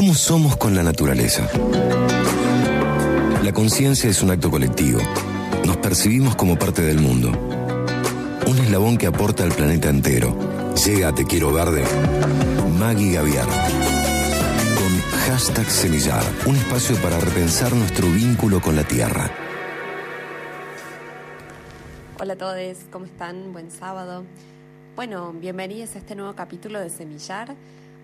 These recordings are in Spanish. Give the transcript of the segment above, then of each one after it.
¿Cómo somos con la naturaleza? La conciencia es un acto colectivo. Nos percibimos como parte del mundo. Un eslabón que aporta al planeta entero. Llega Te Quiero Verde. Maggie Gaviar. Con hashtag Semillar. Un espacio para repensar nuestro vínculo con la tierra. Hola a todos, ¿cómo están? Buen sábado. Bueno, bienvenidos a este nuevo capítulo de Semillar.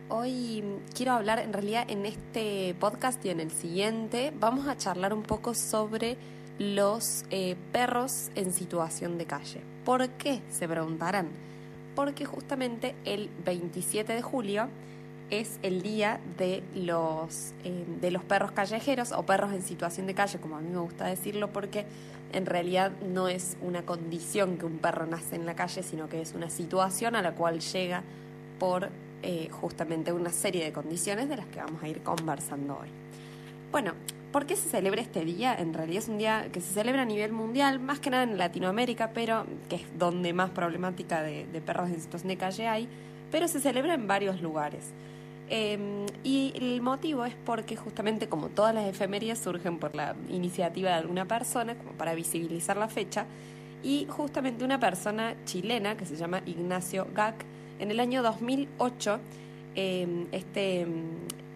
Hoy quiero hablar, en realidad en este podcast y en el siguiente, vamos a charlar un poco sobre los eh, perros en situación de calle. ¿Por qué? Se preguntarán. Porque justamente el 27 de julio es el día de los, eh, de los perros callejeros o perros en situación de calle, como a mí me gusta decirlo, porque en realidad no es una condición que un perro nace en la calle, sino que es una situación a la cual llega por eh, justamente una serie de condiciones de las que vamos a ir conversando hoy. Bueno, ¿por qué se celebra este día? En realidad es un día que se celebra a nivel mundial, más que nada en Latinoamérica, pero que es donde más problemática de, perros en situación de calle hay, pero se celebra en varios lugares. Em, y el motivo es porque justamente como todas las efemérides surgen por la iniciativa de alguna persona, como para visibilizar la fecha, y justamente una persona chilena que se llama Ignacio Gac, en el año 2008, em, este em,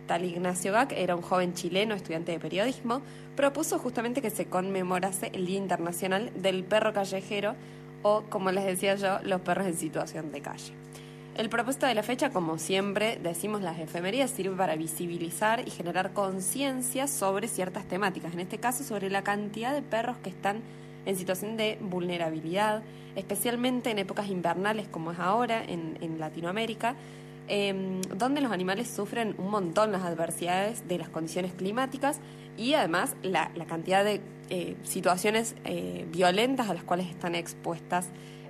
tal Ignacio Gac era un joven chileno, estudiante de periodismo, propuso justamente que se conmemorase el Día Internacional del Perro Callejero o, como les decía yo, los perros en situación de calle. El propósito de la fecha, como siempre decimos las efemerías, sirve para visibilizar y generar conciencia sobre ciertas temáticas, en este caso sobre la cantidad de perros que están en situación de vulnerabilidad, especialmente en épocas invernales como es ahora en, Latinoamérica, em, donde los animales sufren un montón las adversidades de las condiciones climáticas y además la, cantidad de eh, situaciones eh, violentas a las cuales están expuestas,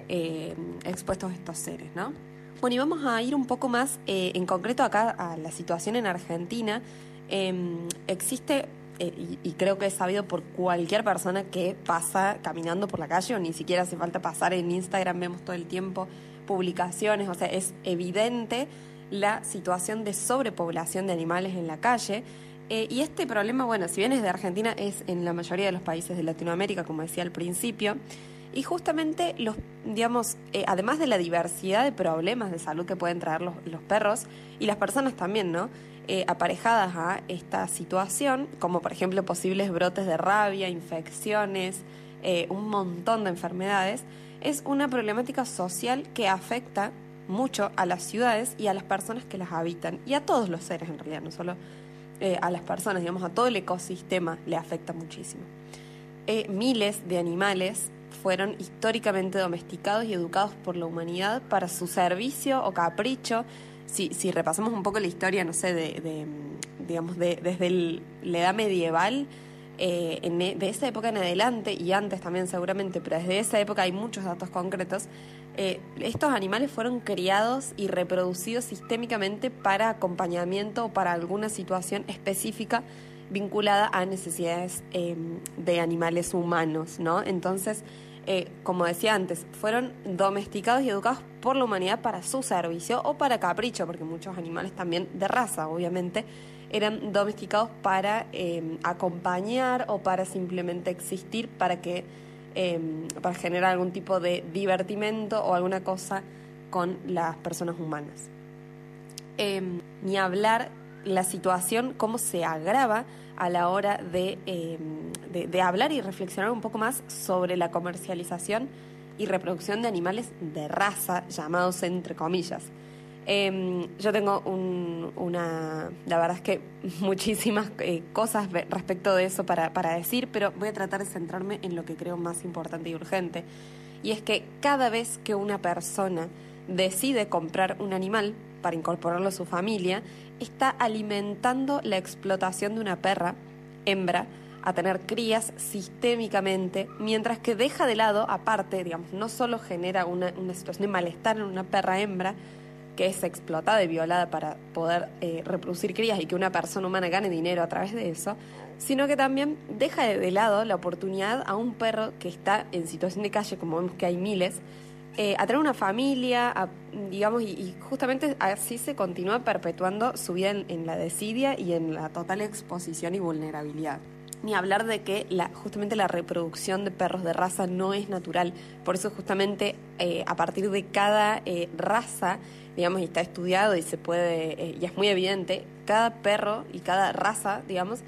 eh, expuestos estos seres, ¿no? Bueno, y vamos a ir un poco más en concreto acá a la situación en Argentina. Em, existe eh, y, creo que es sabido por cualquier persona que pasa caminando por la calle o ni siquiera hace falta pasar en Instagram, vemos todo el tiempo publicaciones, o sea, es evidente la situación de sobrepoblación de animales en la calle. Eh, y este problema, bueno, si bien es de Argentina, es en la mayoría de los países de Latinoamérica, como decía al principio. Y justamente los, digamos, eh, además de la diversidad de problemas de salud que pueden traer los, los perros y las personas también, ¿no? Eh, aparejadas a esta situación, como por ejemplo posibles brotes de rabia, infecciones, eh, un montón de enfermedades, es una problemática social que afecta mucho a las ciudades y a las personas que las habitan, y a todos los seres en realidad, no solo eh, a las personas, digamos, a todo el ecosistema le afecta muchísimo. miles de animales fueron históricamente domesticados y educados por la humanidad para su servicio o capricho, si, si repasamos un poco la historia, no sé, de, digamos, de, desde la edad medieval, eh, e, de esa época en adelante, y antes también seguramente, pero desde esa época hay muchos datos concretos, eh, estos animales fueron criados y reproducidos sistémicamente para acompañamiento o para alguna situación específica vinculada a necesidades eh, de animales humanos, ¿no? Entonces, eh, como decía antes, fueron domesticados y educados por la humanidad para su servicio o para capricho, porque muchos animales también de raza, obviamente, eran domesticados para eh, acompañar o para simplemente existir, para que eh, para generar algún tipo de divertimento o alguna cosa con las personas humanas. ni hablar la situación, cómo se agrava a la hora em, de, de, hablar y reflexionar un poco más sobre la comercialización y reproducción de animales de raza, llamados entre comillas. Em, yo tengo una, la verdad es que muchísimas eh, cosas respecto de eso para, para decir, pero voy a tratar de centrarme en lo que creo más importante y urgente. Y es que cada vez que una persona decide comprar un animal para incorporarlo a su familia, está alimentando la explotación de una perra, hembra, a tener crías sistémicamente, mientras que deja de lado, aparte, digamos, no solo genera una, situación de malestar en una perra hembra, que es explotada y violada para poder eh, reproducir crías y que una persona humana gane dinero a través de eso, sino que también deja de lado la oportunidad a un perro que está en situación de calle, como vemos que hay miles, eh, a tener una familia, digamos, y, justamente así se continúa perpetuando su vida en, la desidia y en la total exposición y vulnerabilidad. Ni hablar de que la, justamente la reproducción de perros de raza no es natural. Por eso justamente eh, a partir de cada eh, raza, digamos, y está estudiado y se puede, y es muy evidente, cada perro y cada raza, digamos,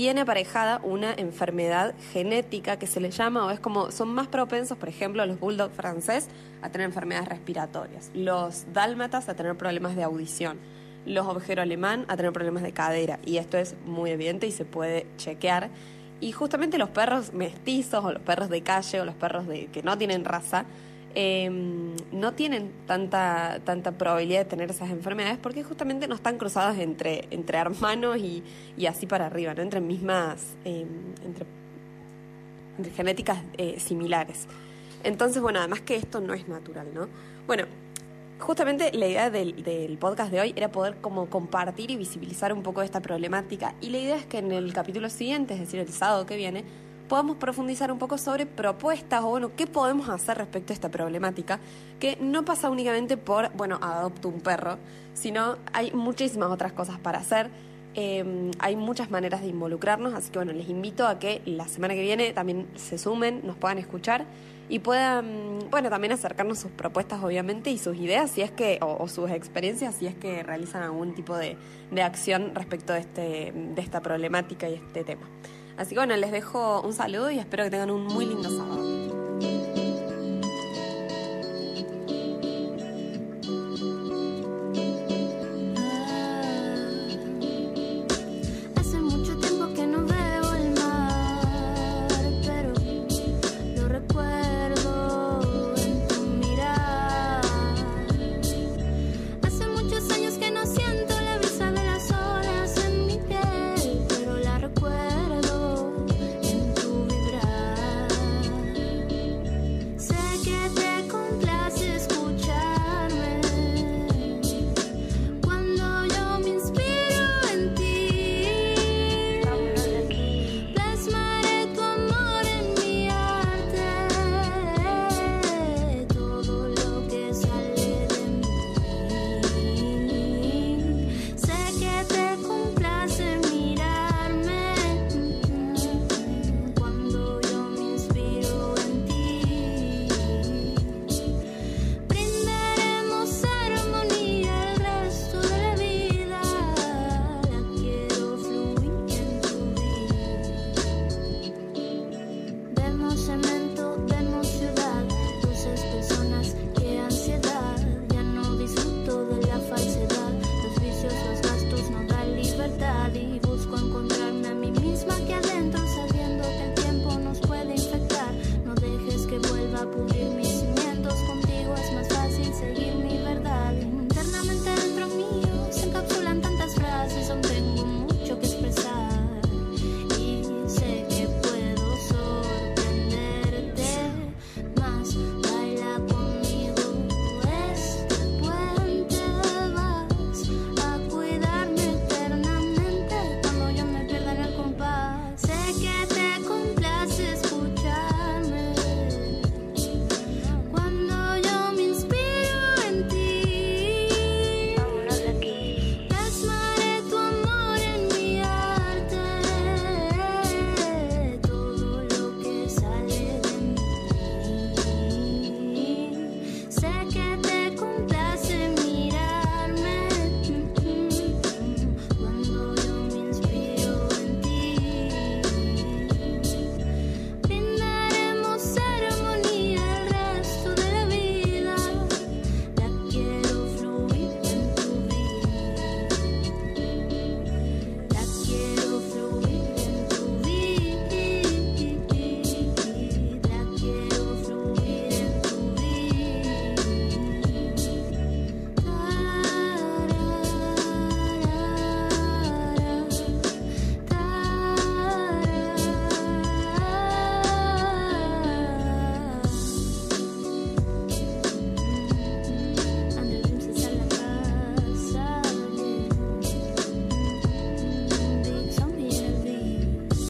tiene aparejada una enfermedad genética que se le llama, o es como, son más propensos, por ejemplo, los bulldog francés a tener enfermedades respiratorias, los dálmatas a tener problemas de audición, los ovejero alemán a tener problemas de cadera, y esto es muy evidente y se puede chequear. Y justamente los perros mestizos o los perros de calle o los perros de, que no tienen raza, Em, no tienen tanta, tanta probabilidad de tener esas enfermedades porque justamente no están cruzadas entre, entre hermanos y, así para arriba, ¿no? entre mismas, em, entre, genéticas eh, similares. Entonces, bueno, además que esto no es natural, ¿no? Bueno, justamente la idea del, del, podcast de hoy era poder como compartir y visibilizar un poco esta problemática y la idea es que en el capítulo siguiente, es decir, el sábado que viene, podamos profundizar un poco sobre propuestas o, bueno, qué podemos hacer respecto a esta problemática, que no pasa únicamente por, bueno, adopto un perro, sino hay muchísimas otras cosas para hacer. Em, hay muchas maneras de involucrarnos, así que bueno, les invito a que la semana que viene también se sumen, nos puedan escuchar y puedan, bueno, también acercarnos sus propuestas, obviamente, y sus ideas, si es que, o, sus experiencias, si es que realizan algún tipo de, de acción respecto de, este, de esta problemática y este tema. Así que bueno, les dejo un saludo y espero que tengan un muy lindo sábado.